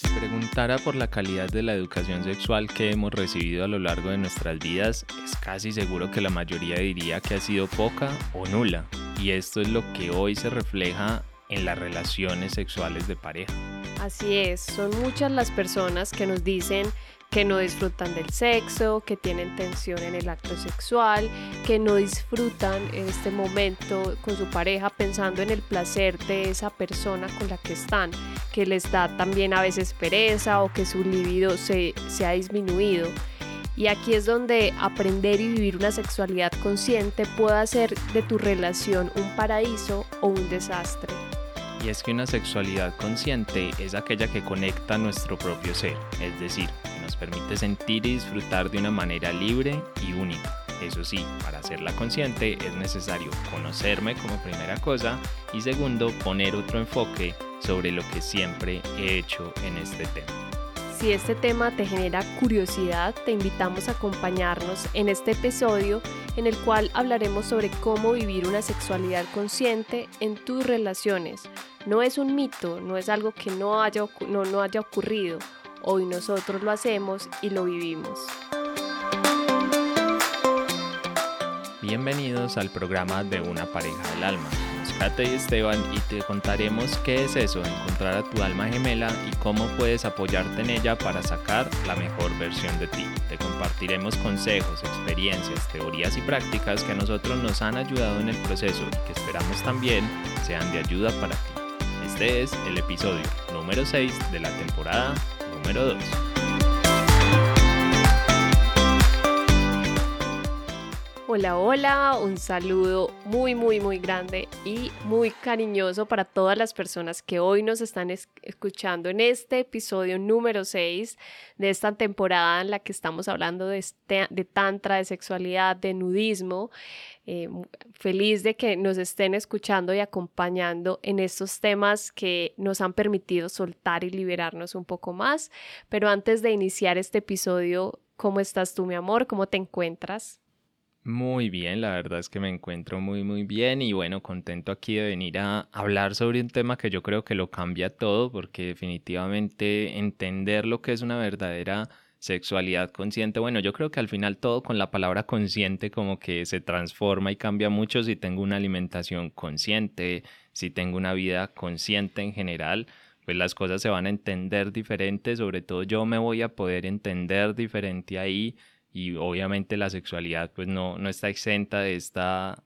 Si preguntara por la calidad de la educación sexual que hemos recibido a lo largo de nuestras vidas, es casi seguro que la mayoría diría que ha sido poca o nula. Y esto es lo que hoy se refleja en las relaciones sexuales de pareja. Así es, son muchas las personas que nos dicen que no disfrutan del sexo, que tienen tensión en el acto sexual, que no disfrutan este momento con su pareja pensando en el placer de esa persona con la que están, que les da también a veces pereza o que su libido se, se ha disminuido. Y aquí es donde aprender y vivir una sexualidad consciente puede hacer de tu relación un paraíso o un desastre. Y es que una sexualidad consciente es aquella que conecta nuestro propio ser, es decir, nos permite sentir y disfrutar de una manera libre y única. Eso sí, para hacerla consciente es necesario conocerme como primera cosa y segundo, poner otro enfoque sobre lo que siempre he hecho en este tema. Si este tema te genera curiosidad, te invitamos a acompañarnos en este episodio en el cual hablaremos sobre cómo vivir una sexualidad consciente en tus relaciones. No es un mito, no es algo que no haya, no, no haya ocurrido. Hoy nosotros lo hacemos y lo vivimos. Bienvenidos al programa de Una pareja del alma Kate y Esteban y te contaremos qué es eso, encontrar a tu alma gemela y cómo puedes apoyarte en ella para sacar la mejor versión de ti. Te compartiremos consejos, experiencias, teorías y prácticas que a nosotros nos han ayudado en el proceso y que esperamos también sean de ayuda para ti. Este es el episodio número 6 de la temporada número 2. Hola, hola, un saludo muy, muy, muy grande y muy cariñoso para todas las personas que hoy nos están escuchando en este episodio número 6 de esta temporada en la que estamos hablando de, este, de tantra, de sexualidad, de nudismo. Eh, feliz de que nos estén escuchando y acompañando en estos temas que nos han permitido soltar y liberarnos un poco más. Pero antes de iniciar este episodio, ¿cómo estás tú, mi amor? ¿Cómo te encuentras? Muy bien, la verdad es que me encuentro muy muy bien y bueno, contento aquí de venir a hablar sobre un tema que yo creo que lo cambia todo porque definitivamente entender lo que es una verdadera sexualidad consciente, bueno, yo creo que al final todo con la palabra consciente como que se transforma y cambia mucho si tengo una alimentación consciente, si tengo una vida consciente en general, pues las cosas se van a entender diferente, sobre todo yo me voy a poder entender diferente ahí y obviamente la sexualidad pues no, no está exenta de esta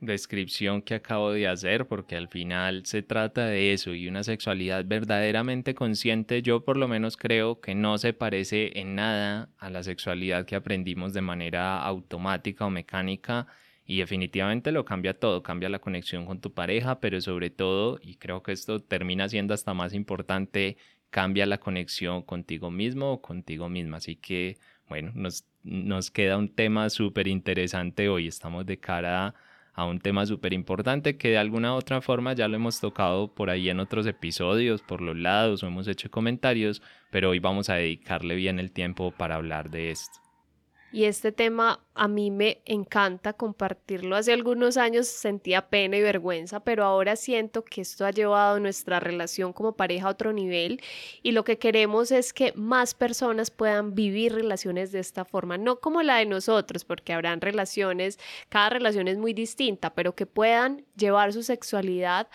descripción que acabo de hacer porque al final se trata de eso y una sexualidad verdaderamente consciente yo por lo menos creo que no se parece en nada a la sexualidad que aprendimos de manera automática o mecánica y definitivamente lo cambia todo, cambia la conexión con tu pareja, pero sobre todo, y creo que esto termina siendo hasta más importante, cambia la conexión contigo mismo o contigo misma. Así que, bueno, nos nos queda un tema súper interesante hoy. Estamos de cara a, un tema súper importante que de alguna u otra forma ya lo hemos tocado por ahí en otros episodios, por los lados o hemos hecho comentarios, pero hoy vamos a dedicarle bien el tiempo para hablar de esto. Y este tema a mí me encanta compartirlo. Hace algunos años sentía pena y vergüenza, pero ahora siento que esto ha llevado nuestra relación como pareja a otro nivel y lo que queremos es que más personas puedan vivir relaciones de esta forma, no como la de nosotros, porque habrán relaciones, cada relación es muy distinta, pero que puedan llevar su sexualidad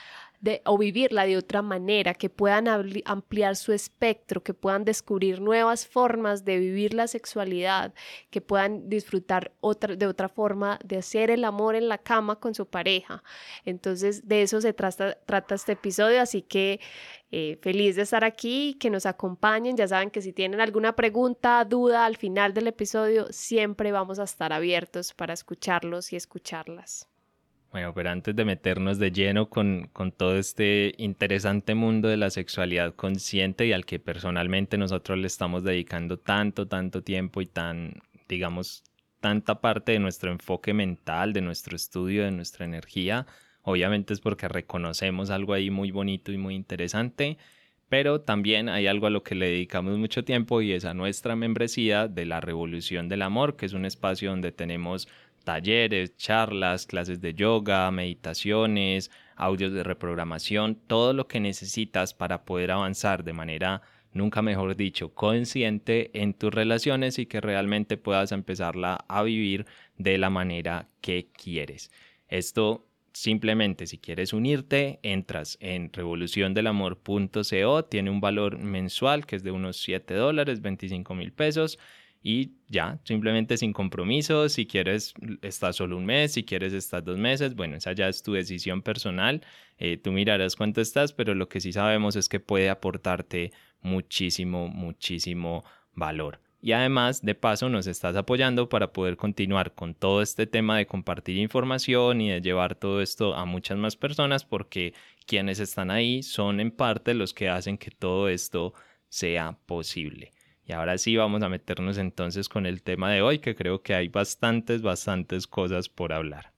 o vivirla de otra manera, que puedan ampliar su espectro, que puedan descubrir nuevas formas de vivir la sexualidad, que puedan disfrutar otra, de otra forma de hacer el amor en la cama con su pareja. Entonces, de eso se trata, este episodio, así que eh, feliz de estar aquí, que nos acompañen. Ya saben que si tienen alguna pregunta, duda al final del episodio, siempre vamos a estar abiertos para escucharlos y escucharlas. Bueno, pero antes de meternos de lleno con, con, todo este interesante mundo de la sexualidad consciente y al que personalmente nosotros le estamos dedicando tanto, tanto tiempo y tan, digamos, tanta parte de nuestro enfoque mental, de nuestro estudio, de nuestra energía, obviamente es porque reconocemos algo ahí muy bonito y muy interesante, pero también hay algo a lo que le dedicamos mucho tiempo y es a nuestra membresía de la Revolución del Amor, que es un espacio donde tenemos talleres, charlas, clases de yoga, meditaciones, audios de reprogramación, todo lo que necesitas para poder avanzar de manera nunca mejor dicho, consciente en tus relaciones y que realmente puedas empezarla a vivir de la manera que quieres. Esto simplemente si quieres unirte, entras en revoluciondelamor.co, tiene un valor mensual que es de unos 7 dólares, 25 mil pesos y ya, simplemente sin compromiso, si quieres estás solo un mes, si quieres estás dos meses, bueno, esa ya es tu decisión personal, eh, tú mirarás cuánto estás, pero lo que sí sabemos es que puede aportarte muchísimo, muchísimo valor. Y además, de paso, nos estás apoyando para poder continuar con todo este tema de compartir información y de llevar todo esto a muchas más personas, porque quienes están ahí son en parte los que hacen que todo esto sea posible. Y ahora sí vamos a meternos entonces con el tema de hoy, que creo que hay bastantes, bastantes cosas por hablar.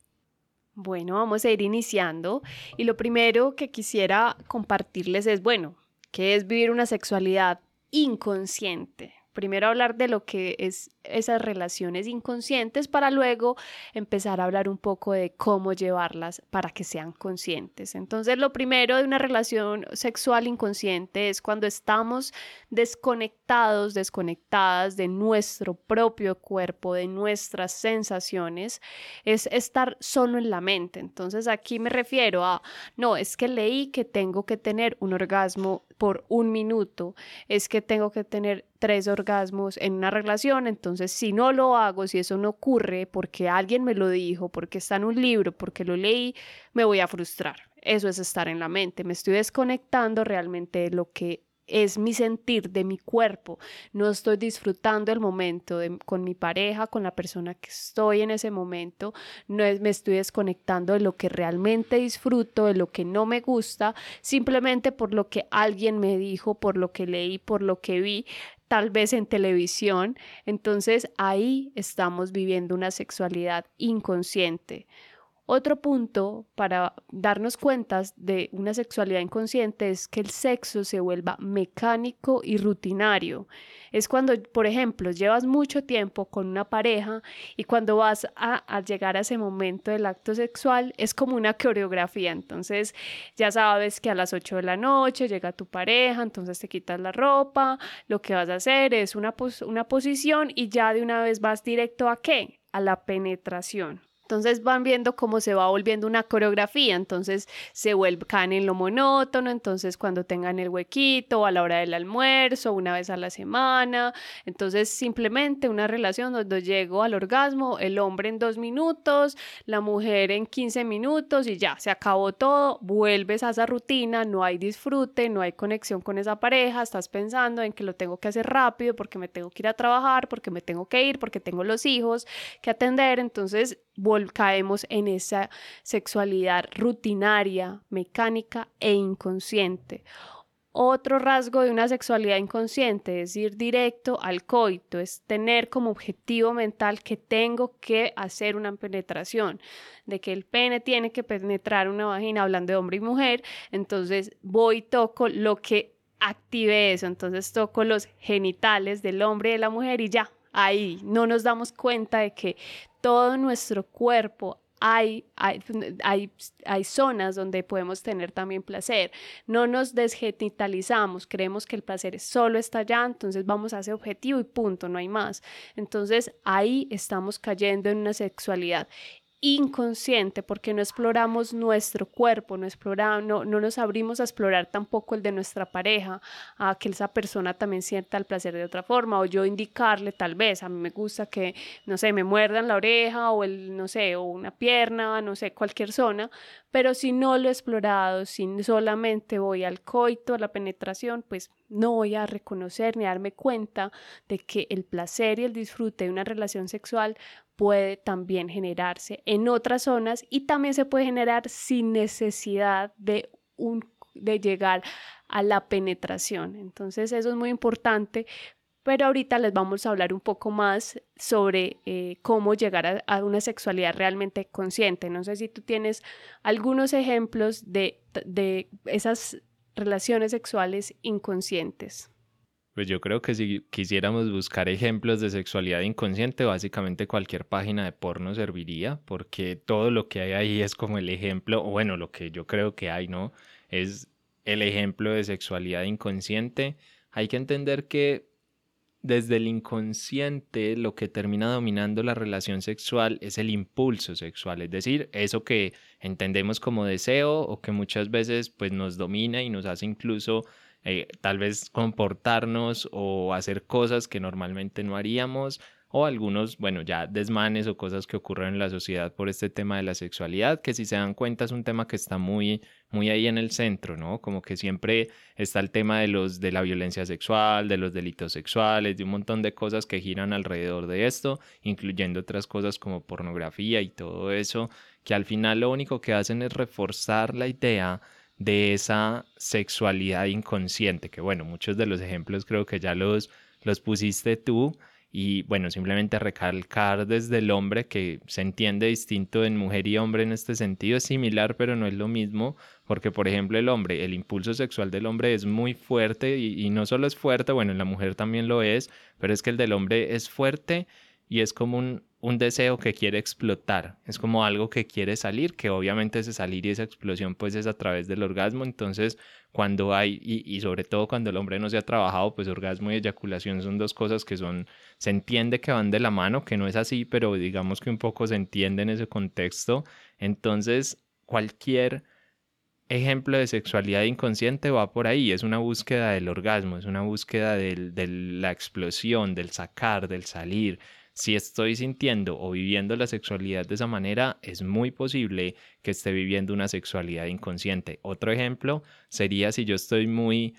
Bueno, vamos a ir iniciando y lo primero que quisiera compartirles es, bueno, ¿qué es vivir una sexualidad inconsciente? Primero hablar de lo que es esas relaciones inconscientes para luego empezar a hablar un poco de cómo llevarlas para que sean conscientes. Entonces, lo primero de una relación sexual inconsciente es cuando estamos desconectados, desconectadas de nuestro propio cuerpo, de nuestras sensaciones, es estar solo en la mente. Entonces, aquí me refiero a, no, es que leí que tengo que tener un orgasmo por un minuto, es que tengo que tener tres orgasmos en una relación, entonces entonces, si no lo hago, si eso no ocurre porque alguien me lo dijo, porque está en un libro, porque lo leí, me voy a frustrar. Eso es estar en la mente. Me estoy desconectando realmente de lo que es mi sentir de mi cuerpo. No estoy disfrutando el momento con mi pareja, con la persona que estoy en ese momento. No me estoy desconectando de lo que realmente disfruto, de lo que no me gusta, simplemente por lo que alguien me dijo, por lo que leí, por lo que vi tal vez en televisión. Entonces ahí estamos viviendo una sexualidad inconsciente. Otro punto para darnos cuenta de una sexualidad inconsciente es que el sexo se vuelva mecánico y rutinario. Es cuando, por ejemplo, llevas mucho tiempo con una pareja y cuando vas a, llegar a ese momento del acto sexual es como una coreografía. Entonces ya sabes que a las 8 de la noche llega tu pareja, entonces te quitas la ropa, lo que vas a hacer es una, una posición y ya de una vez vas directo a qué? A la penetración. Entonces van viendo cómo se va volviendo una coreografía, entonces se vuelve en lo monótono, entonces cuando tengan el huequito, a la hora del almuerzo, una vez a la semana, entonces simplemente una relación donde llego al orgasmo, el hombre en dos minutos, la mujer en 15 minutos y ya, se acabó todo, vuelves a esa rutina, no hay disfrute, no hay conexión con esa pareja, estás pensando en que lo tengo que hacer rápido porque me tengo que ir a trabajar, porque me tengo que ir, porque tengo los hijos que atender, entonces caemos en esa sexualidad rutinaria, mecánica e inconsciente. Otro rasgo de una sexualidad inconsciente es ir directo al coito, es tener como objetivo mental que tengo que hacer una penetración, de que el pene tiene que penetrar una vagina, hablando de hombre y mujer, entonces voy y toco lo que active eso, entonces toco los genitales del hombre y de la mujer y ya, ahí no nos damos cuenta de que todo nuestro cuerpo hay, hay, hay, zonas donde podemos tener también placer. No nos desgenitalizamos, creemos que el placer solo está allá, entonces vamos a ese objetivo y punto, no hay más. Entonces ahí estamos cayendo en una sexualidad inconsciente porque no exploramos nuestro cuerpo, no, exploramos, no, no, nos abrimos a explorar tampoco el de nuestra pareja, a que esa persona también sienta el placer de otra forma o yo indicarle tal vez, a mí me gusta que, no sé, me muerdan la oreja o el, no sé, o una pierna, no sé, cualquier zona, pero si no lo he explorado, si solamente voy al coito, a la penetración, pues no voy a reconocer ni darme cuenta de que el placer y el disfrute de una relación sexual puede también generarse en otras zonas y también se puede generar sin necesidad de, un, de llegar a la penetración. Entonces eso es muy importante, pero ahorita les vamos a hablar un poco más sobre eh, cómo llegar a, a, una sexualidad realmente consciente. No sé si tú tienes algunos ejemplos de, de esas relaciones sexuales inconscientes. Pues yo creo que si quisiéramos buscar ejemplos de sexualidad inconsciente, básicamente cualquier página de porno serviría, porque todo lo que hay ahí es como el ejemplo, o bueno, lo que yo creo que hay, ¿no? Es el ejemplo de sexualidad inconsciente. hay que entender que desde el inconsciente lo que termina dominando la relación sexual es el impulso sexual, es decir, eso que entendemos como deseo o que muchas veces pues nos domina y nos hace incluso eh, tal vez comportarnos o hacer cosas que normalmente no haríamos o algunos, bueno, ya desmanes o cosas que ocurren en la sociedad por este tema de la sexualidad, que si se dan cuenta es un tema que está muy, muy ahí en el centro, ¿no? Como que siempre está el tema de los, de la violencia sexual, de los delitos sexuales, de un montón de cosas que giran alrededor de esto, incluyendo otras cosas como pornografía y todo eso, que al final lo único que hacen es reforzar la idea de esa sexualidad inconsciente, que bueno, muchos de los ejemplos creo que ya los, los pusiste tú, y bueno, simplemente recalcar desde el hombre que se entiende distinto en mujer y hombre en este sentido, es similar pero no es lo mismo, porque por ejemplo el hombre, el impulso sexual del hombre es muy fuerte y, y no solo es fuerte, bueno, en la mujer también lo es, pero es que el del hombre es fuerte y es como un, un deseo que quiere explotar, es como algo que quiere salir, que obviamente ese salir y esa explosión pues es a través del orgasmo, entonces cuando hay, y, sobre todo cuando el hombre no se ha trabajado, pues orgasmo y eyaculación son dos cosas que son, se entiende que van de la mano, que no es así, pero digamos que un poco se entiende en ese contexto, entonces cualquier ejemplo de sexualidad inconsciente va por ahí, es una búsqueda del orgasmo, es una búsqueda de la explosión, del sacar, del salir, si estoy sintiendo o viviendo la sexualidad de esa manera, es muy posible que esté viviendo una sexualidad inconsciente. Otro ejemplo sería si yo estoy muy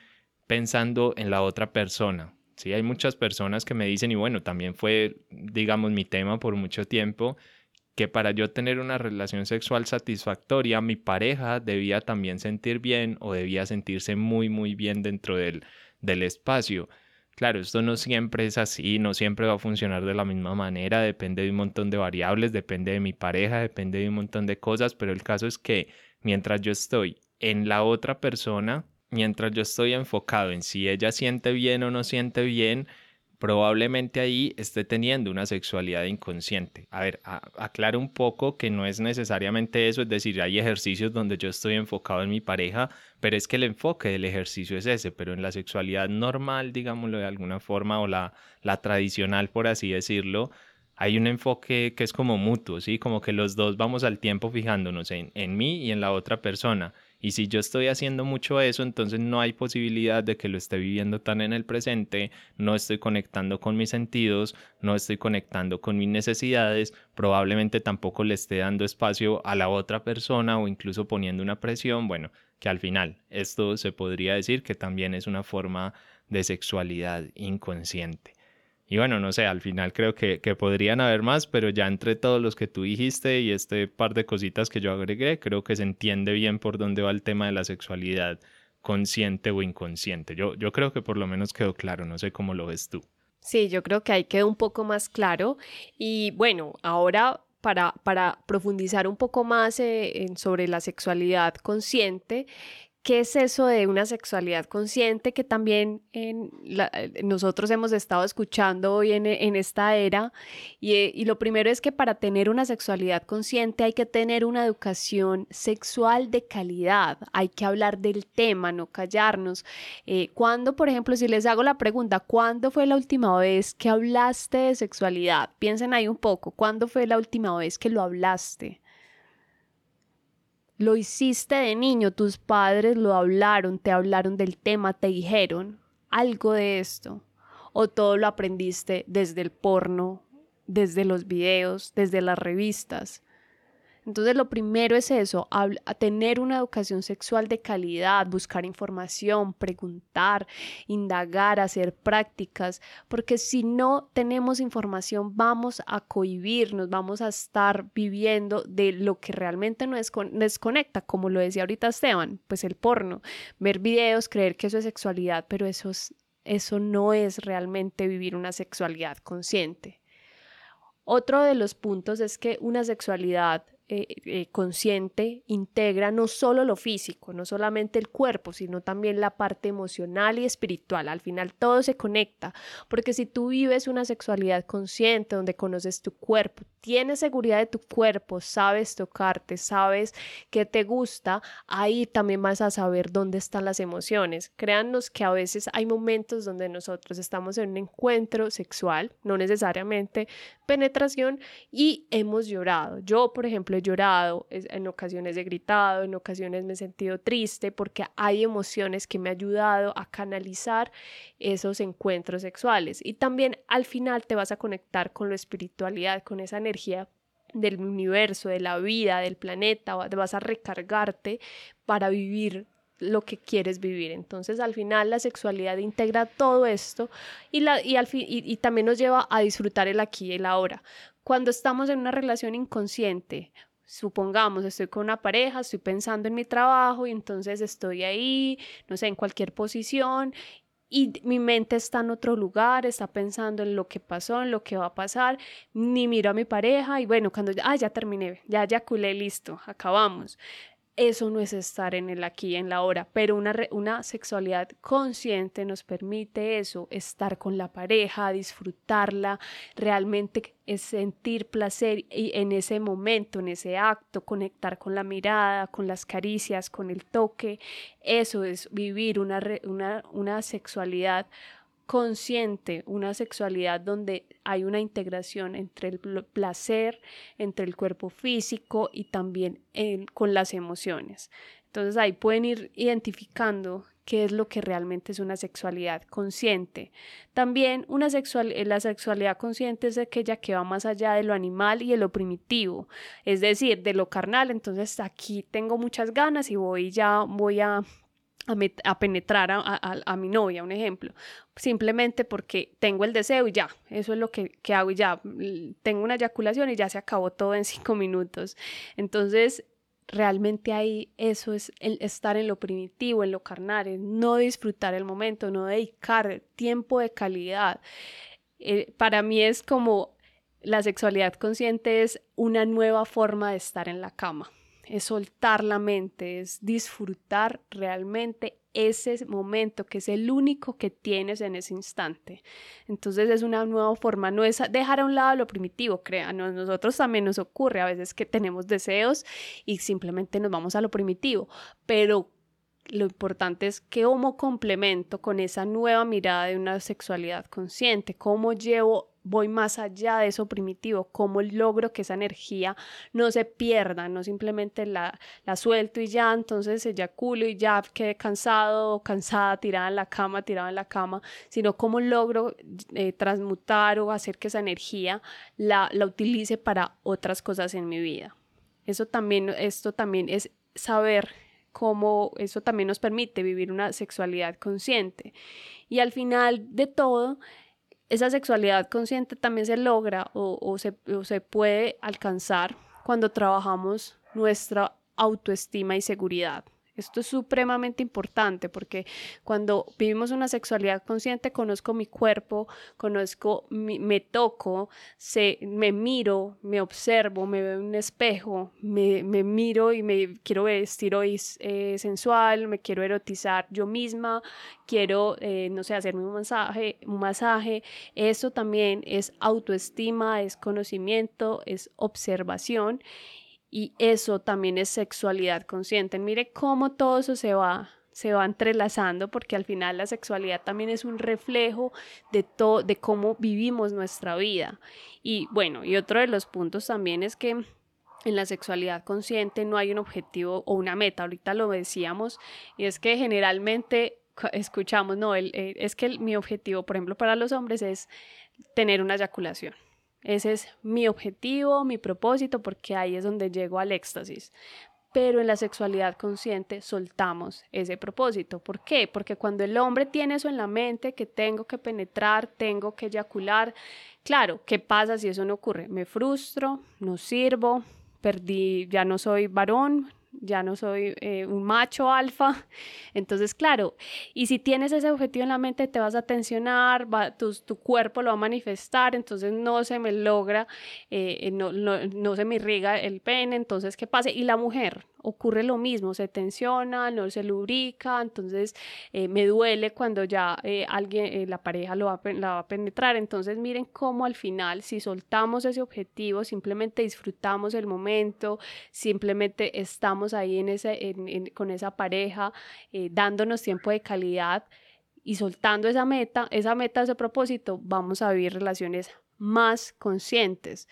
pensando en la otra persona. Sí, hay muchas personas que me dicen, y bueno, también fue, digamos, mi tema por mucho tiempo, que para yo tener una relación sexual satisfactoria, mi pareja debía también sentir bien o debía sentirse muy, muy bien dentro del, del espacio. Claro, esto no siempre es así, no siempre va a funcionar de la misma manera, depende de un montón de variables, depende de mi pareja, depende de un montón de cosas, pero el caso es que mientras yo estoy en la otra persona, mientras yo estoy enfocado en si ella siente bien o no siente bien, probablemente ahí esté teniendo una sexualidad inconsciente. A ver, aclaro un poco que no es necesariamente eso, es decir, hay ejercicios donde yo estoy enfocado en mi pareja, pero es que el enfoque del ejercicio es ese, pero en la sexualidad normal, digámoslo de alguna forma, o la, tradicional, por así decirlo, hay un enfoque que es como mutuo, ¿sí? Como que los dos vamos al tiempo fijándonos en mí y en la otra persona. Y si yo estoy haciendo mucho eso, entonces no hay posibilidad de que lo esté viviendo tan en el presente, no estoy conectando con mis sentidos, no estoy conectando con mis necesidades, probablemente tampoco le esté dando espacio a la otra persona o incluso poniendo una presión, bueno, que al final esto se podría decir que también es una forma de sexualidad inconsciente. Y bueno, no sé, al final creo que, podrían haber más, pero ya entre todos los que tú dijiste y este par de cositas que yo agregué, creo que se entiende bien por dónde va el tema de la sexualidad consciente o inconsciente. Yo, yo creo que por lo menos quedó claro, no sé cómo lo ves tú. Sí, yo creo que ahí quedó un poco más claro. Y bueno, ahora para, para profundizar un poco más eh, sobre la sexualidad consciente, ¿Qué es eso de una sexualidad consciente que también eh, nosotros hemos estado escuchando hoy en, esta era? Y, y, lo primero es que para tener una sexualidad consciente hay que tener una educación sexual de calidad, hay que hablar del tema, no callarnos. Eh, ¿Cuándo, por ejemplo, si les hago la pregunta, ¿cuándo fue la última vez que hablaste de sexualidad? Piensen ahí un poco, ¿cuándo fue la última vez que lo hablaste? Lo hiciste de niño, tus padres lo hablaron, te hablaron del tema, te dijeron algo de esto. O todo lo aprendiste desde el porno, desde los videos, desde las revistas. Entonces lo primero es eso, tener una educación sexual de calidad, buscar información, preguntar, indagar, hacer prácticas, porque si no tenemos información vamos a cohibirnos, vamos a estar viviendo de lo que realmente nos desconecta, como lo decía ahorita Esteban, pues el porno, ver videos, creer que eso es sexualidad, pero eso, eso no es realmente vivir una sexualidad consciente. Otro de los puntos es que una sexualidad eh, eh, consciente integra no solo lo físico, no solamente el cuerpo, sino también la parte emocional y espiritual. Al final todo se conecta, porque si tú vives una sexualidad consciente donde conoces tu cuerpo, tienes seguridad de tu cuerpo, sabes tocarte, sabes que te gusta, ahí también vas a saber dónde están las emociones. Créannos que a veces hay momentos donde nosotros estamos en un encuentro sexual, no necesariamente penetración, y hemos llorado. Yo, por ejemplo, he llorado, en ocasiones he gritado, en ocasiones me he sentido triste porque hay emociones que me han ayudado a canalizar esos encuentros sexuales. Y también al final te vas a conectar con la espiritualidad, con esa energía del universo, de la vida, del planeta, vas a recargarte para vivir lo que quieres vivir. Entonces, al final, la sexualidad integra todo esto y, y, al fin, y, también nos lleva a disfrutar el aquí y el ahora. Cuando estamos en una relación inconsciente, supongamos, estoy con una pareja, estoy pensando en mi trabajo y entonces estoy ahí, no sé, en cualquier posición y mi mente está en otro lugar, está pensando en lo que pasó, en lo que va a pasar, ni miro a mi pareja y bueno, cuando ah, ya terminé, ya ya culé, listo, acabamos eso no es estar en el aquí, en la hora, pero una, una sexualidad consciente nos permite eso, estar con la pareja, disfrutarla, realmente es sentir placer y en ese momento, en ese acto, conectar con la mirada, con las caricias, con el toque, eso es vivir una, una, una sexualidad consciente, una sexualidad donde hay una integración entre el placer, entre el cuerpo físico y también con las emociones. Entonces ahí pueden ir identificando qué es lo que realmente es una sexualidad consciente. También una sexual, la sexualidad consciente es aquella que va más allá de lo animal y de lo primitivo, es decir, de lo carnal. Entonces aquí tengo muchas ganas y voy ya, voy a a, penetrar a, mi novia, un ejemplo, simplemente porque tengo el deseo y ya, eso es lo que, hago y ya, tengo una eyaculación y ya se acabó todo en cinco minutos. Entonces, realmente ahí eso es estar en lo primitivo, en lo carnal, no disfrutar el momento, no dedicar tiempo de calidad. Eh, para mí es como la sexualidad consciente es una nueva forma de estar en la cama es soltar la mente, es disfrutar realmente ese momento que es el único que tienes en ese instante. Entonces es una nueva forma, no es dejar a un lado lo primitivo, crean, nosotros también nos ocurre a veces que tenemos deseos y simplemente nos vamos a lo primitivo, pero lo importante es que como complemento con esa nueva mirada de una sexualidad consciente, cómo llevo voy más allá de eso primitivo, cómo logro que esa energía no se pierda, no simplemente la, la suelto y ya, entonces eyaculo y ya quedé cansado cansada, tirada en la cama, tirada en la cama, sino cómo logro eh, transmutar o hacer que esa energía la, la utilice para otras cosas en mi vida. Eso también, esto también es saber cómo eso también nos permite vivir una sexualidad consciente. Y al final de todo, esa sexualidad consciente también se logra o, se, o se puede alcanzar cuando trabajamos nuestra autoestima y seguridad. Esto es supremamente importante porque cuando vivimos una sexualidad consciente, conozco mi cuerpo, conozco, me toco, se, me miro, me observo, me veo en un espejo, me, miro y me quiero vestir hoy eh, sensual, me quiero erotizar yo misma, quiero, eh, no sé, hacerme un masaje, un masaje. Eso también es autoestima, es conocimiento, es observación y eso también es sexualidad consciente. Mire cómo todo eso se va se va entrelazando porque al final la sexualidad también es un reflejo de todo de cómo vivimos nuestra vida. Y bueno, y otro de los puntos también es que en la sexualidad consciente no hay un objetivo o una meta, ahorita lo decíamos, y es que generalmente escuchamos, no, el, eh, es que mi objetivo, por ejemplo, para los hombres es tener una eyaculación. Ese es mi objetivo, mi propósito, porque ahí es donde llego al éxtasis. Pero en la sexualidad consciente soltamos ese propósito. ¿Por qué? Porque cuando el hombre tiene eso en la mente, que tengo que penetrar, tengo que eyacular, claro, ¿qué pasa si eso no ocurre? Me frustro, no sirvo, perdí, ya no soy varón, ya no soy eh, un macho alfa. Entonces, claro, y si tienes ese objetivo en la mente, te vas a tensionar, va, tu, tu cuerpo lo va a manifestar, entonces no se me logra, eh, no, no, no se me irriga el pene, entonces, ¿qué pasa? Y la mujer, ocurre lo mismo, se tensiona, no se lubrica, entonces eh, me duele cuando ya eh, alguien, eh, la pareja lo va, la va a penetrar. Entonces miren cómo al final, si soltamos ese objetivo, simplemente disfrutamos el momento, simplemente estamos ahí en ese, con esa pareja, dándonos tiempo de calidad y soltando esa meta, esa meta, ese propósito, vamos a vivir relaciones más conscientes.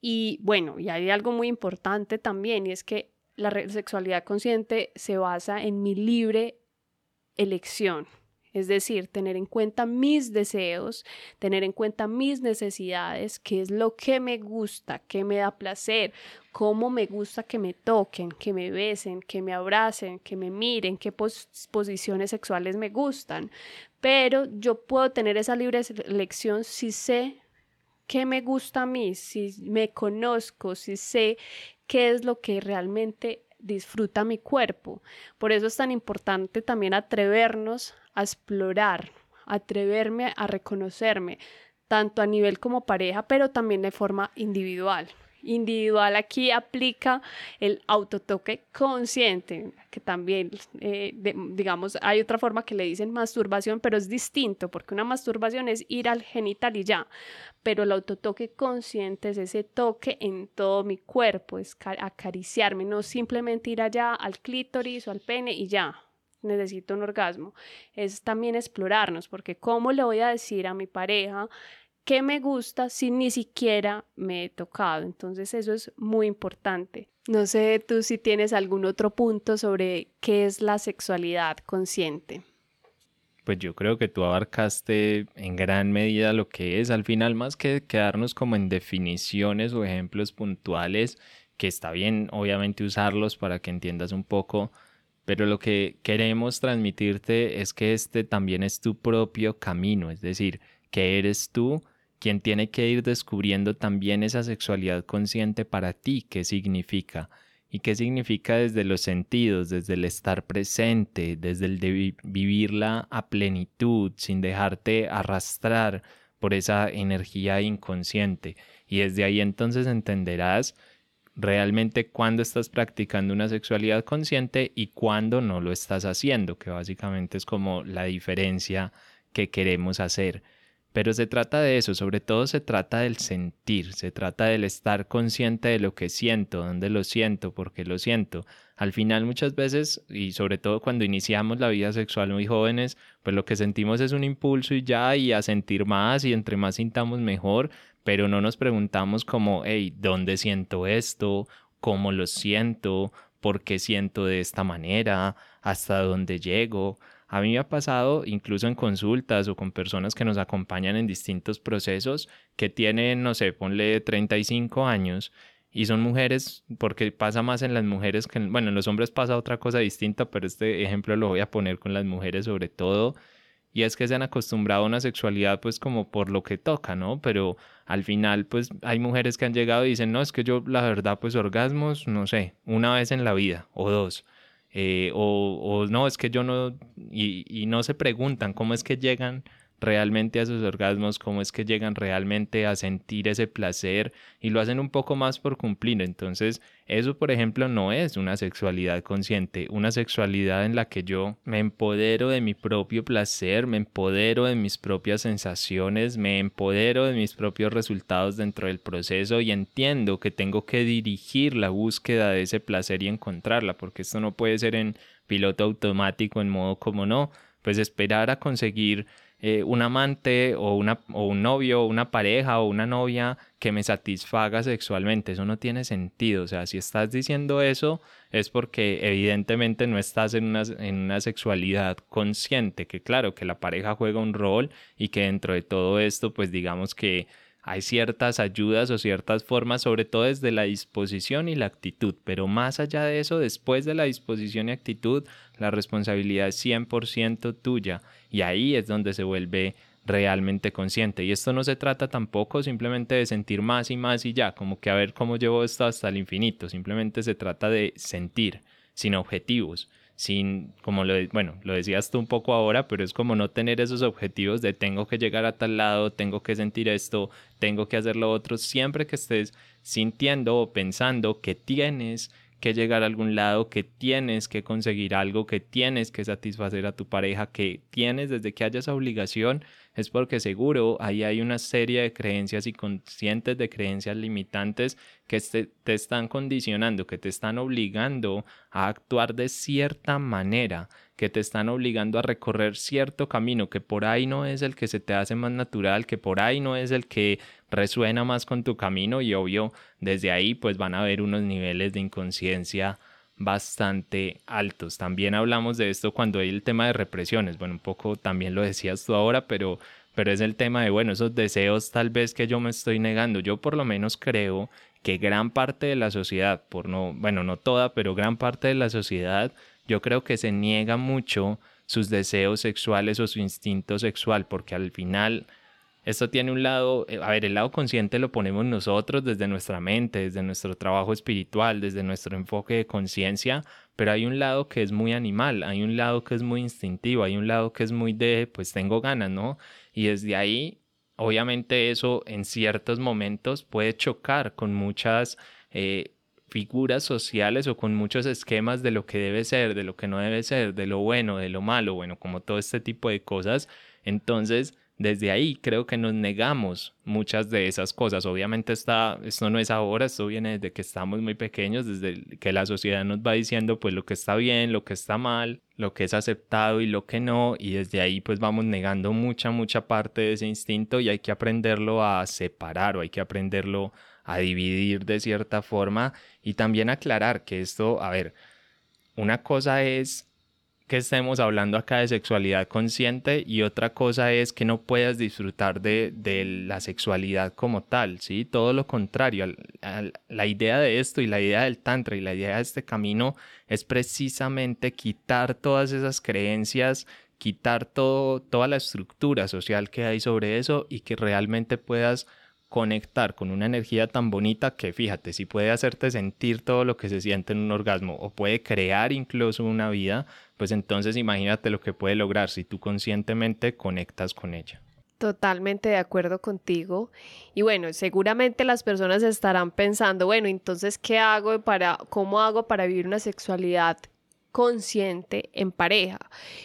Y bueno, y hay algo muy importante también, y es que la sexualidad consciente se basa en mi libre elección. Es decir, tener en cuenta mis deseos, tener en cuenta mis necesidades, qué es lo que me gusta, qué me da placer, cómo me gusta que me toquen, que me besen, que me abracen, que me miren, qué posiciones sexuales me gustan. Pero yo puedo tener esa libre elección si sé qué me gusta a mí, si me conozco, si sé qué es lo que realmente disfruta mi cuerpo. Por eso es tan importante también atrevernos a explorar, atreverme a reconocerme, tanto a nivel como pareja, pero también de forma individual individual aquí aplica el autotoque consciente, que también, eh, digamos, hay otra forma que le dicen masturbación, pero es distinto, porque una masturbación es ir al genital y ya, pero el autotoque consciente es ese toque en todo mi cuerpo, es acariciarme, no simplemente ir allá al clítoris o al pene y ya, necesito un orgasmo, es también explorarnos, porque ¿cómo le voy a decir a mi pareja qué me gusta si ni siquiera me he tocado. Entonces eso es muy importante. No sé tú si tienes algún otro punto sobre qué es la sexualidad consciente. Pues yo creo que tú abarcaste en gran medida lo que es al final, más que quedarnos como en definiciones o ejemplos puntuales, que está bien obviamente usarlos para que entiendas un poco, pero lo que queremos transmitirte es que este también es tu propio camino, es decir, que eres tú quien tiene que ir descubriendo también esa sexualidad consciente para ti, qué significa y qué significa desde los sentidos, desde el estar presente, desde el vivirla a plenitud, sin dejarte arrastrar por esa energía inconsciente. Y desde ahí entonces entenderás realmente cuándo estás practicando una sexualidad consciente y cuándo no lo estás haciendo, que básicamente es como la diferencia que queremos hacer. Pero se trata de eso, sobre todo se trata del sentir, se trata del estar consciente de lo que siento, dónde lo siento, por qué lo siento. Al final muchas veces, y sobre todo cuando iniciamos la vida sexual muy jóvenes, pues lo que sentimos es un impulso y ya, y a sentir más, y entre más sintamos mejor, pero no nos preguntamos como, hey, ¿dónde siento esto? ¿Cómo lo siento? ¿Por qué siento de esta manera? ¿Hasta dónde llego? A mí me ha pasado, incluso en consultas o con personas que nos acompañan en distintos procesos, que tienen, no sé, ponle 35 años y son mujeres, porque pasa más en las mujeres que, en, bueno, en los hombres pasa otra cosa distinta, pero este ejemplo lo voy a poner con las mujeres sobre todo, y es que se han acostumbrado a una sexualidad pues como por lo que toca, ¿no? Pero al final pues hay mujeres que han llegado y dicen, no, es que yo la verdad pues orgasmos, no sé, una vez en la vida o dos. Eh, o, o, no, es que yo no, y, y, no se preguntan cómo es que llegan realmente a sus orgasmos, cómo es que llegan realmente a sentir ese placer y lo hacen un poco más por cumplir. Entonces, eso, por ejemplo, no es una sexualidad consciente, una sexualidad en la que yo me empodero de mi propio placer, me empodero de mis propias sensaciones, me empodero de mis propios resultados dentro del proceso y entiendo que tengo que dirigir la búsqueda de ese placer y encontrarla, porque esto no puede ser en piloto automático, en modo como no, pues esperar a conseguir eh, un amante o, una, o un novio una pareja o una novia que me satisfaga sexualmente. Eso no tiene sentido. O sea, si estás diciendo eso es porque evidentemente no estás en una, en una sexualidad consciente, que claro, que la pareja juega un rol y que dentro de todo esto, pues digamos que hay ciertas ayudas o ciertas formas, sobre todo desde la disposición y la actitud, pero más allá de eso, después de la disposición y actitud, la responsabilidad es 100% tuya y ahí es donde se vuelve realmente consciente. Y esto no se trata tampoco simplemente de sentir más y más y ya, como que a ver cómo llevo esto hasta el infinito. Simplemente se trata de sentir, sin objetivos, sin, como lo, bueno, lo decías tú un poco ahora, pero es como no tener esos objetivos de tengo que llegar a tal lado, tengo que sentir esto, tengo que hacer lo otro, siempre que estés sintiendo o pensando que tienes que llegar a algún lado, que tienes que conseguir algo, que tienes que satisfacer a tu pareja, que tienes desde que haya esa obligación, es porque seguro ahí hay una serie de creencias y conscientes de creencias limitantes que te, están condicionando, que te están obligando a actuar de cierta manera, que te están obligando a recorrer cierto camino, que por ahí no es el que se te hace más natural, que por ahí no es el que resuena más con tu camino y obvio desde ahí pues van a haber unos niveles de inconsciencia bastante altos. También hablamos de esto cuando hay el tema de represiones. Bueno, un poco también lo decías tú ahora, pero, pero es el tema de, bueno, esos deseos tal vez que yo me estoy negando. Yo por lo menos creo que gran parte de la sociedad, por no, bueno, no toda, pero gran parte de la sociedad, yo creo que se niega mucho sus deseos sexuales o su instinto sexual, porque al final esto tiene un lado, eh, a ver, el lado consciente lo ponemos nosotros desde nuestra mente, desde nuestro trabajo espiritual, desde nuestro enfoque de conciencia, pero hay un lado que es muy animal, hay un lado que es muy instintivo, hay un lado que es muy de, pues tengo ganas, ¿no? Y desde ahí, obviamente eso en ciertos momentos puede chocar con muchas... Eh, figuras sociales o con muchos esquemas de lo que debe ser, de lo que no debe ser, de lo bueno, de lo malo, bueno, como todo este tipo de cosas. Entonces, desde ahí creo que nos negamos muchas de esas cosas. Obviamente está, esto no es ahora, esto viene desde que estamos muy pequeños, desde que la sociedad nos va diciendo pues lo que está bien, lo que está mal, lo que es aceptado y lo que no, y desde ahí pues vamos negando mucha, mucha parte de ese instinto y hay que aprenderlo a separar o hay que aprenderlo a dividir de cierta forma y también aclarar que esto, a ver, una cosa es que estemos hablando acá de sexualidad consciente y otra cosa es que no puedas disfrutar de, la sexualidad como tal, ¿sí? Todo lo contrario, la idea de esto y la idea del tantra y la idea de este camino es precisamente quitar todas esas creencias, quitar todo, toda la estructura social que hay sobre eso y que realmente puedas conectar con una energía tan bonita que fíjate, si puede hacerte sentir todo lo que se siente en un orgasmo o puede crear incluso una vida, pues entonces imagínate lo que puede lograr si tú conscientemente conectas con ella. Totalmente de acuerdo contigo. Y bueno, seguramente las personas estarán pensando, bueno, entonces, ¿qué hago para, cómo hago para vivir una sexualidad consciente en pareja?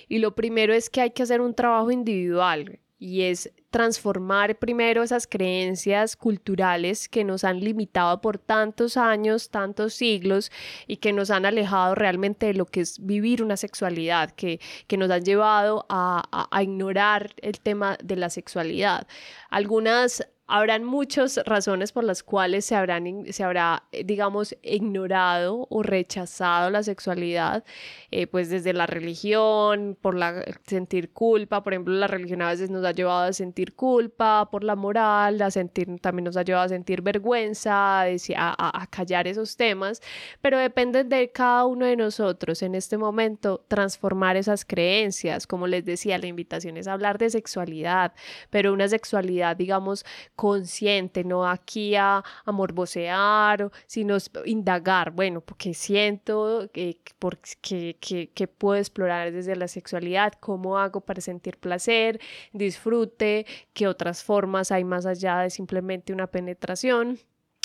Y lo primero es que hay que hacer un trabajo individual y es transformar primero esas creencias culturales que nos han limitado por tantos años, tantos siglos y que nos han alejado realmente de lo que es vivir una sexualidad, que, que nos han llevado a, a ignorar el tema de la sexualidad. Algunas habrán muchas razones por las cuales se, habrán, se habrá, eh, digamos, ignorado o rechazado la sexualidad, eh, pues desde la religión, por la, sentir culpa, por ejemplo, la religión a veces nos ha llevado a sentir culpa, por la moral, a sentir, también nos ha llevado a sentir vergüenza, a, a, a callar esos temas, pero depende de cada uno de nosotros en este momento transformar esas creencias, como les decía, la invitación es hablar de sexualidad, pero una sexualidad, digamos, consciente, no aquí a, a morbosear, sino indagar, bueno, porque siento que, porque, que, que puedo explorar desde la sexualidad, cómo hago para sentir placer, disfrute, qué otras formas hay más allá de simplemente una penetración.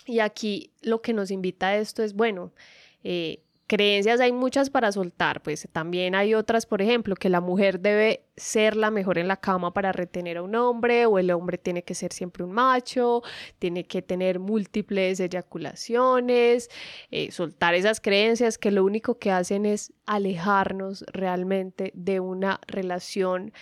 Y aquí lo que nos invita a esto es, bueno, eh, creencias hay muchas para soltar, pues también hay otras, por ejemplo, que la mujer debe ser la mejor en la cama para retener a un hombre o el hombre tiene que ser siempre un macho, tiene que tener múltiples eyaculaciones, eh, soltar esas creencias que lo único que hacen es alejarnos realmente de una relación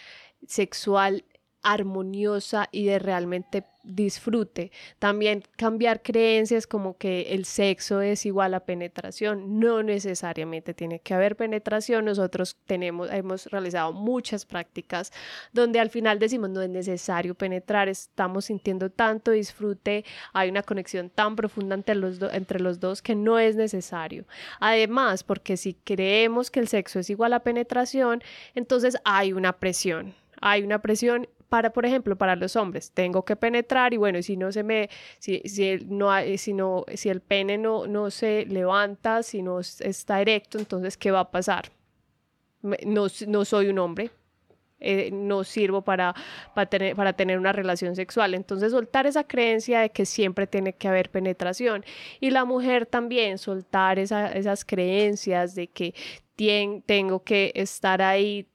sexual armoniosa y de realmente disfrute. También cambiar creencias como que el sexo es igual a penetración. No necesariamente tiene que haber penetración. Nosotros tenemos, hemos realizado muchas prácticas donde al final decimos no es necesario penetrar, estamos sintiendo tanto disfrute, hay una conexión tan profunda entre los, entre los dos que no es necesario. Además, porque si creemos que el sexo es igual a penetración, entonces hay una presión hay una presión para, por ejemplo, para los hombres, tengo que penetrar y bueno, si no se me, si, si, no, si, no, si el pene no, no se levanta, si no está erecto, entonces, ¿qué va a pasar? No, no soy un hombre, eh, no sirvo para, para, tener, para tener una relación sexual. Entonces, soltar esa creencia de que siempre tiene que haber penetración. Y la mujer también, soltar esas creencias de que tengo que estar ahí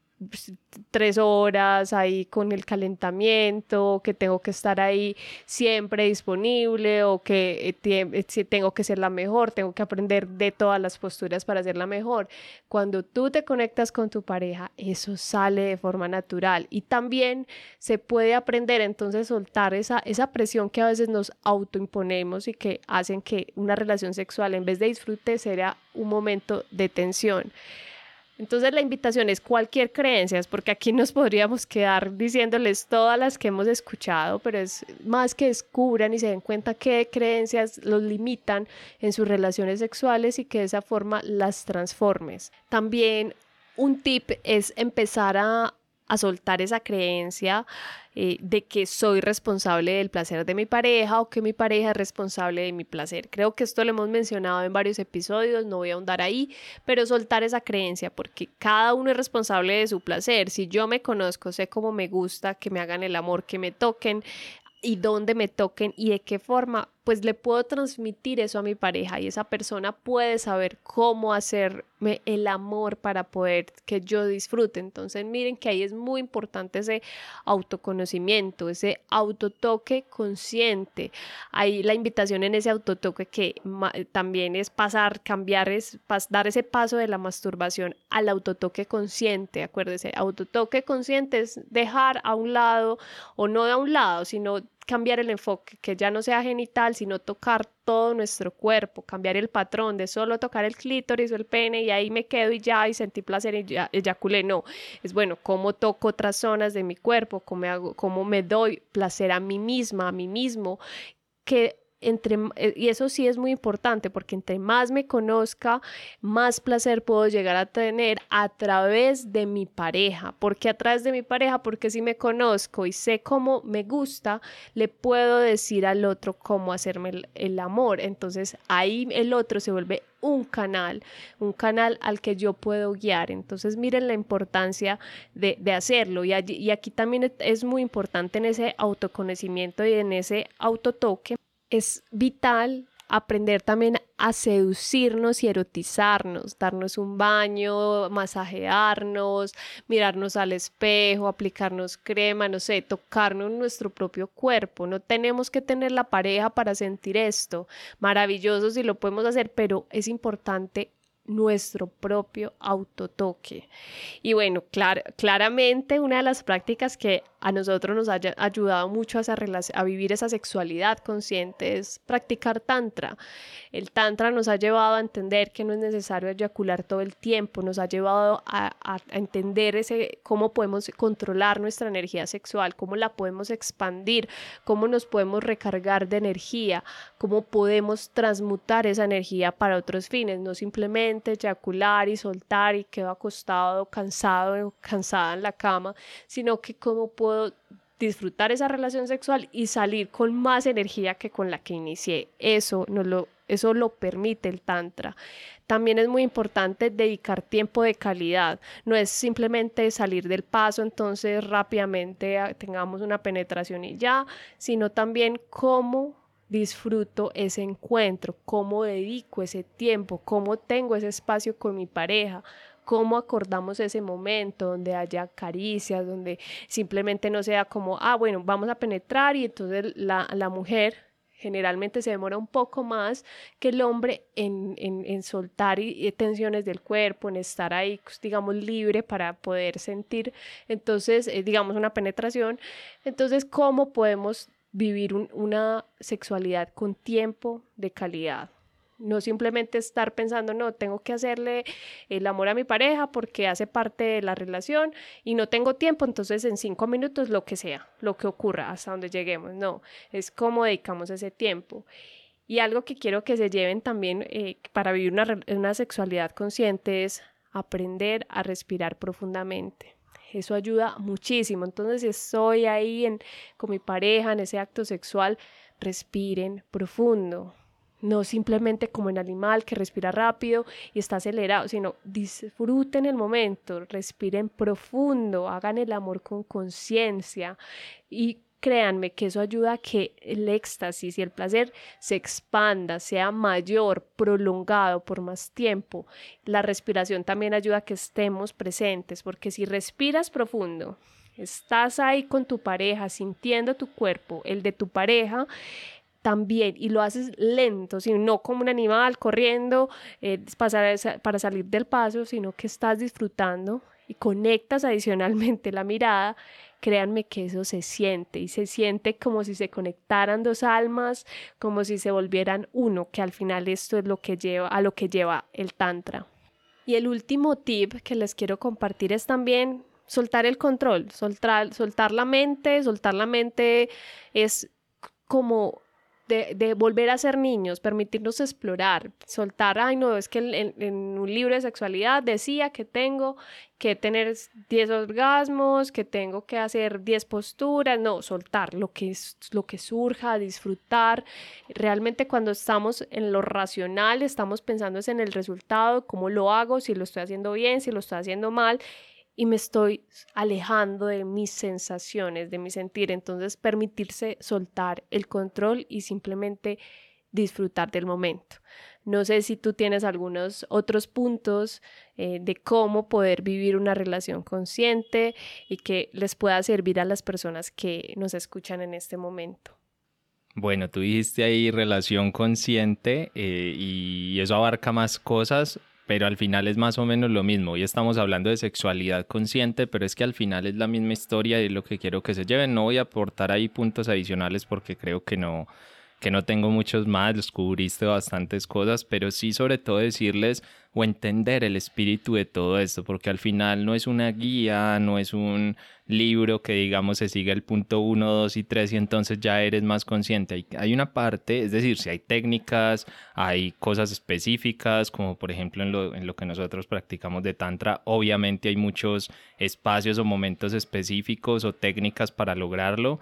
tres horas ahí con el calentamiento, que tengo que estar ahí siempre disponible o que eh, eh, tengo que ser la mejor, tengo que aprender de todas las posturas para ser la mejor. Cuando tú te conectas con tu pareja, eso sale de forma natural y también se puede aprender entonces soltar esa, esa presión que a veces nos autoimponemos y que hacen que una relación sexual en vez de disfrute sea un momento de tensión. Entonces la invitación es cualquier creencia, porque aquí nos podríamos quedar diciéndoles todas las que hemos escuchado, pero es más que descubran y se den cuenta qué creencias los limitan en sus relaciones sexuales y que de esa forma las transformes. También un tip es empezar a, a soltar esa creencia eh, de que soy responsable del placer de mi pareja o que mi pareja es responsable de mi placer. Creo que esto lo hemos mencionado en varios episodios, no voy a ahondar ahí, pero soltar esa creencia porque cada uno es responsable de su placer. Si yo me conozco, sé cómo me gusta que me hagan el amor, que me toquen, y dónde me toquen y de qué forma, pues le puedo transmitir eso a mi pareja y esa persona puede saber cómo hacerme el amor para poder que yo disfrute. Entonces miren que ahí es muy importante ese autoconocimiento, ese autotoque consciente. Ahí la invitación en ese autotoque que también es pasar, cambiar, es dar ese paso de la masturbación al autotoque consciente. Acuérdese, autotoque consciente es dejar a un lado o no de a un lado, sino cambiar el enfoque, que ya no sea genital, sino tocar todo nuestro cuerpo, cambiar el patrón de solo tocar el clítoris o el pene y ahí me quedo y ya y sentí placer y ya eyaculé. No, es bueno, cómo toco otras zonas de mi cuerpo, cómo, hago, cómo me doy placer a mí misma, a mí mismo, que entre, eh, y eso sí es muy importante porque entre más me conozca, más placer puedo llegar a tener a través de mi pareja. ¿Por qué a través de mi pareja? Porque si me conozco y sé cómo me gusta, le puedo decir al otro cómo hacerme el, amor. Entonces ahí el otro se vuelve un canal, un canal al que yo puedo guiar. Entonces miren la importancia de, de hacerlo. Y, allí, y aquí también es muy importante en ese autoconocimiento y en ese autotoque es vital aprender también a seducirnos y erotizarnos, darnos un baño, masajearnos, mirarnos al espejo, aplicarnos crema, no sé, tocarnos nuestro propio cuerpo. No tenemos que tener la pareja para sentir esto. Maravilloso si lo podemos hacer, pero es importante nuestro propio autotoque. Y bueno, claramente una de las prácticas que a nosotros nos ha ayudado mucho a, vivir esa sexualidad consciente es practicar tantra. El tantra nos ha llevado a entender que no es necesario eyacular todo el tiempo, nos ha llevado a, entender ese, cómo podemos controlar nuestra energía sexual, cómo la podemos expandir, cómo nos podemos recargar de energía, cómo podemos transmutar esa energía para otros fines, no simplemente eyacular y soltar y quedo acostado, cansado cansada en la cama, sino que cómo disfrutar esa relación sexual y salir con más energía que con la que inicié. Eso no eso lo permite el Tantra. También es muy importante dedicar tiempo de calidad. No es simplemente salir del paso, entonces rápidamente tengamos una penetración y ya, sino también cómo disfruto ese encuentro, cómo dedico ese tiempo, cómo tengo ese espacio con mi pareja, cómo acordamos ese momento donde haya caricias, donde simplemente no sea como, ah, bueno, vamos a penetrar y entonces la, la mujer generalmente se demora un poco más que el hombre en, en, soltar y, tensiones del cuerpo, en estar ahí, pues, digamos, libre para poder sentir, entonces, eh, digamos, una penetración. Entonces, ¿cómo podemos vivir una sexualidad con tiempo de calidad. No simplemente estar pensando, no, tengo que hacerle el amor a mi pareja porque hace parte de la relación y no tengo tiempo, entonces en cinco minutos lo que sea, lo que ocurra, hasta donde lleguemos. No, es cómo dedicamos ese tiempo. Y algo que quiero que se lleven también eh, para vivir una, una sexualidad consciente es aprender a respirar profundamente Eso ayuda muchísimo. Entonces, si estoy ahí en, con mi pareja en ese acto sexual, respiren profundo. No simplemente como el animal que respira rápido y está acelerado, sino disfruten el momento, respiren profundo, hagan el amor con conciencia y créanme que eso ayuda a que el éxtasis y el placer se expanda, sea mayor, prolongado por más tiempo. La respiración también ayuda a que estemos presentes, porque si respiras profundo, estás ahí con tu pareja, sintiendo tu cuerpo, el de tu pareja, también y lo haces lento, sino no como un animal corriendo eh, para, para salir del paso, sino que estás disfrutando y conectas adicionalmente la mirada, créanme que eso se siente y se siente como si se conectaran dos almas, como si se volvieran uno, que al final esto es lo que lleva a lo que lleva el tantra. Y el último tip que les quiero compartir es también soltar el control, soltar, soltar la mente, soltar la mente es como de, volver a ser niños, permitirnos explorar, soltar, ay no, es que en, un libro de sexualidad decía que tengo que tener 10 orgasmos, que tengo que hacer 10 posturas, no, soltar lo que, es, lo que surja, disfrutar. Realmente cuando estamos en lo racional, estamos pensando en el resultado, cómo lo hago, si lo estoy haciendo bien, si lo estoy haciendo mal y me estoy alejando de mis sensaciones, de mi sentir. Entonces, permitirse soltar el control y simplemente disfrutar del momento. No sé si tú tienes algunos otros puntos eh, de cómo poder vivir una relación consciente y que les pueda servir a las personas que nos escuchan en este momento. Bueno, tú dijiste ahí relación consciente eh, y eso abarca más cosas pero al final es más o menos lo mismo. Hoy estamos hablando de sexualidad consciente, pero es que al final es la misma historia y lo que quiero que se lleven. No voy a aportar ahí puntos adicionales porque creo que no, que no tengo muchos más, descubriste bastantes cosas, pero sí sobre todo decirles o entender el espíritu de todo esto, porque al final no es una guía, no es un libro que digamos se sigue el punto 1, 2 y 3 y entonces ya eres más consciente. Hay, una parte, es decir, si hay técnicas, hay cosas específicas, como por ejemplo en lo, en lo que nosotros practicamos de Tantra, obviamente hay muchos espacios o momentos específicos o técnicas para lograrlo,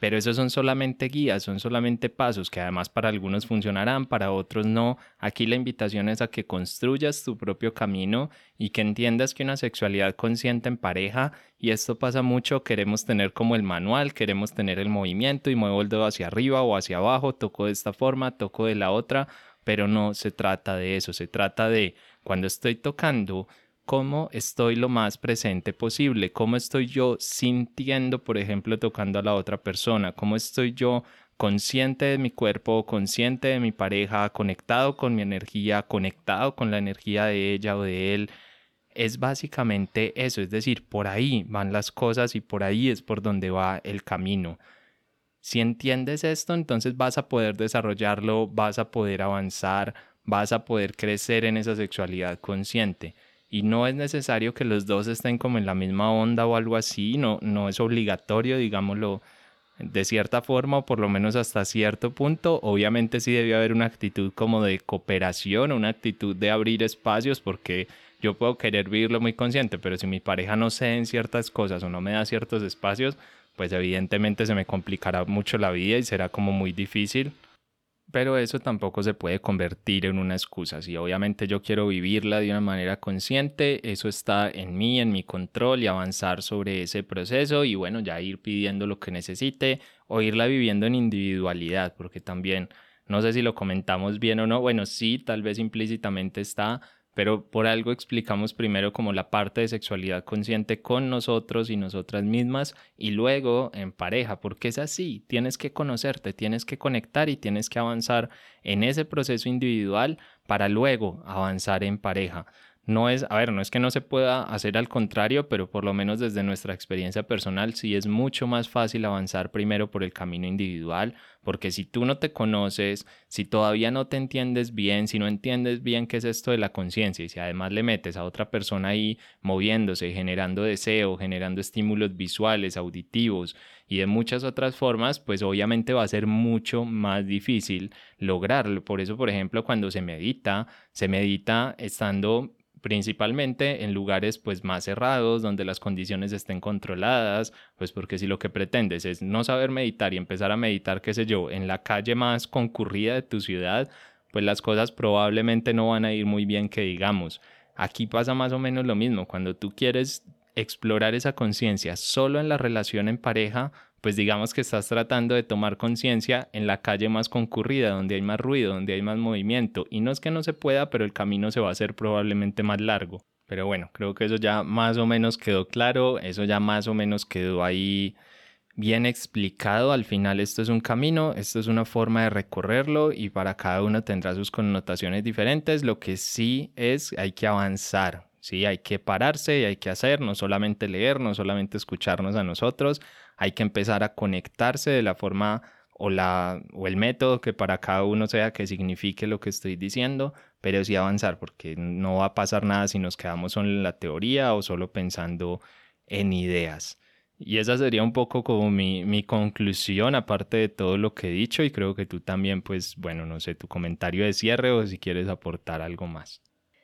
pero esos son solamente guías, son solamente pasos que además para algunos funcionarán, para otros no. Aquí la invitación es a que construyas tu propio camino y que entiendas que una sexualidad consciente en pareja, y esto pasa mucho, queremos tener como el manual, queremos tener el movimiento y muevo el dedo hacia arriba o hacia abajo, toco de esta forma, toco de la otra, pero no se trata de eso, se trata de cuando estoy tocando cómo estoy lo más presente posible, cómo estoy yo sintiendo, por ejemplo, tocando a la otra persona, cómo estoy yo consciente de mi cuerpo, consciente de mi pareja, conectado con mi energía, conectado con la energía de ella o de él. Es básicamente eso, es decir, por ahí van las cosas y por ahí es por donde va el camino. Si entiendes esto, entonces vas a poder desarrollarlo, vas a poder avanzar, vas a poder crecer en esa sexualidad consciente y no es necesario que los dos estén como en la misma onda o algo así, no, no es obligatorio, digámoslo de cierta forma o por lo menos hasta cierto punto. Obviamente sí debe haber una actitud como de cooperación, una actitud de abrir espacios porque yo puedo querer vivirlo muy consciente, pero si mi pareja no cede en ciertas cosas o no me da ciertos espacios, pues evidentemente se me complicará mucho la vida y será como muy difícil pero eso tampoco se puede convertir en una excusa. Si obviamente yo quiero vivirla de una manera consciente, eso está en mí, en mi control y avanzar sobre ese proceso y bueno, ya ir pidiendo lo que necesite o irla viviendo en individualidad, porque también, no sé si lo comentamos bien o no, bueno, sí, tal vez implícitamente está, pero por algo explicamos primero como la parte de sexualidad consciente con nosotros y nosotras mismas y luego en pareja, porque es así, tienes que conocerte, tienes que conectar y tienes que avanzar en ese proceso individual para luego avanzar en pareja no es, a ver, no es que no se pueda hacer al contrario, pero por lo menos desde nuestra experiencia personal sí es mucho más fácil avanzar primero por el camino individual, porque si tú no te conoces, si todavía no te entiendes bien, si no entiendes bien qué es esto de la conciencia y si además le metes a otra persona ahí moviéndose, generando deseo, generando estímulos visuales, auditivos y de muchas otras formas, pues obviamente va a ser mucho más difícil lograrlo. Por eso, por ejemplo, cuando se medita, se medita estando principalmente en lugares pues más cerrados, donde las condiciones estén controladas, pues porque si lo que pretendes es no saber meditar y empezar a meditar, qué sé yo, en la calle más concurrida de tu ciudad, pues las cosas probablemente no van a ir muy bien que digamos. Aquí pasa más o menos lo mismo, cuando tú quieres explorar esa conciencia solo en la relación en pareja, pues digamos que estás tratando de tomar conciencia en la calle más concurrida, donde hay más ruido, donde hay más movimiento. Y no es que no se pueda, pero el camino se va a hacer probablemente más largo. Pero bueno, creo que eso ya más o menos quedó claro, eso ya más o menos quedó ahí bien explicado. Al final esto es un camino, esto es una forma de recorrerlo y para cada uno tendrá sus connotaciones diferentes. Lo que sí es, hay que avanzar, ¿sí? Hay que pararse y hay que hacer, no solamente leer, no solamente escucharnos a nosotros, hay que empezar a conectarse de la forma o, la, o el método que para cada uno sea que signifique lo que estoy diciendo, pero sí avanzar, porque no va a pasar nada si nos quedamos solo en la teoría o solo pensando en ideas. Y esa sería un poco como mi, mi, conclusión, aparte de todo lo que he dicho, y creo que tú también, pues, bueno, no sé, tu comentario de cierre o si quieres aportar algo más.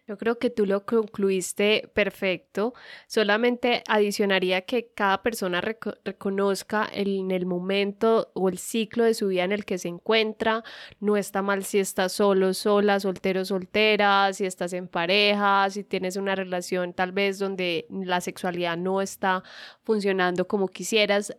Yo creo que tú lo concluiste perfecto. Solamente adicionaría que cada persona reconozca en el momento o el ciclo de su vida en el que se encuentra. No está mal si estás solo, sola, soltero, soltera, si estás en pareja, si tienes una relación tal vez donde la sexualidad no está funcionando como quisieras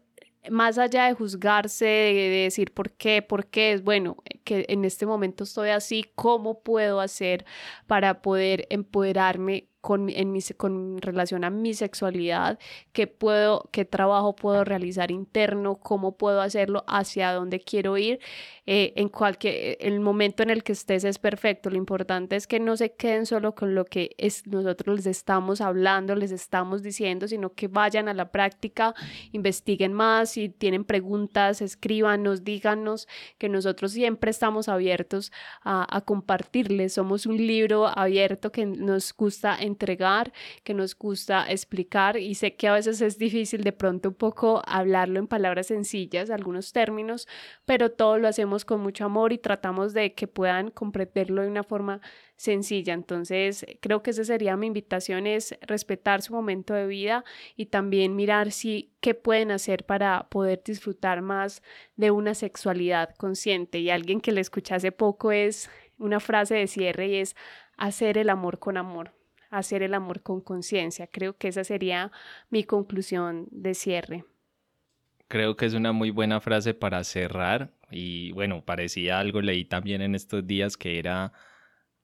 más allá de juzgarse, de, decir por qué, por qué es bueno, que en este momento estoy así, ¿cómo puedo hacer para poder empoderarme con, en mi, con relación a mi sexualidad, qué puedo, qué trabajo puedo realizar interno, cómo puedo hacerlo, hacia dónde quiero ir. Eh, en cualquier, el momento en el que estés es perfecto. Lo importante es que no se queden solo con lo que es, nosotros les estamos hablando, les estamos diciendo, sino que vayan a la práctica, investiguen más, si tienen preguntas, escríbanos, díganos, que nosotros siempre estamos abiertos a, a compartirles. Somos un libro abierto que nos gusta entregar, que nos gusta explicar y sé que a veces es difícil de pronto un poco hablarlo en palabras sencillas, algunos términos, pero todo lo hacemos con mucho amor y tratamos de que puedan comprenderlo de una forma sencilla. Entonces, creo que esa sería mi invitación, es respetar su momento de vida y también mirar si qué pueden hacer para poder disfrutar más de una sexualidad consciente. Y alguien que le escuché hace poco es una frase de cierre y es hacer el amor con amor hacer el amor con conciencia. Creo que esa sería mi conclusión de cierre. Creo que es una muy buena frase para cerrar y bueno, parecía algo, leí también en estos días que era,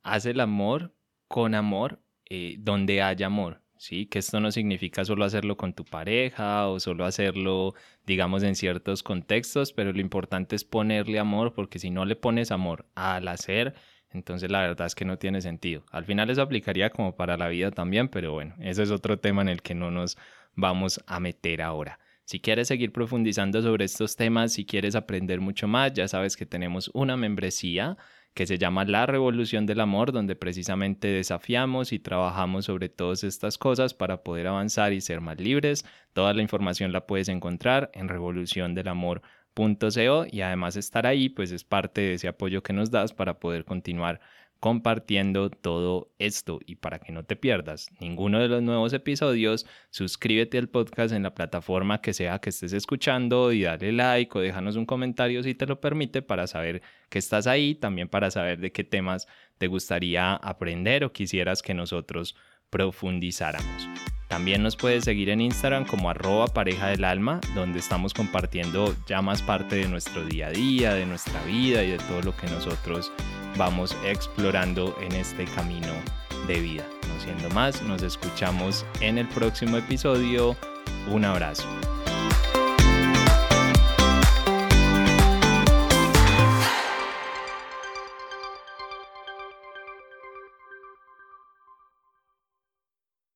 haz el amor con amor eh, donde haya amor. ¿Sí? Que esto no significa solo hacerlo con tu pareja o solo hacerlo, digamos, en ciertos contextos, pero lo importante es ponerle amor, porque si no le pones amor al hacer, entonces la verdad es que no tiene sentido. Al final eso aplicaría como para la vida también, pero bueno, ese es otro tema en el que no nos vamos a meter ahora. Si quieres seguir profundizando sobre estos temas, si quieres aprender mucho más, ya sabes que tenemos una membresía que se llama La Revolución del Amor, donde precisamente desafiamos y trabajamos sobre todas estas cosas para poder avanzar y ser más libres. Toda la información la puedes encontrar en revoluciondelamor.com .co y además estar ahí pues es parte de ese apoyo que nos das para poder continuar compartiendo todo esto y para que no te pierdas ninguno de los nuevos episodios, suscríbete al podcast en la plataforma que sea que estés escuchando y dale like o déjanos un comentario si te lo permite para saber que estás ahí, también para saber de qué temas te gustaría aprender o quisieras que nosotros profundizáramos. También nos puedes seguir en Instagram como arroba pareja del alma, donde estamos compartiendo ya más parte de nuestro día a día, de nuestra vida y de todo lo que nosotros vamos explorando en este camino de vida. No siendo más, nos escuchamos en el próximo episodio. Un abrazo.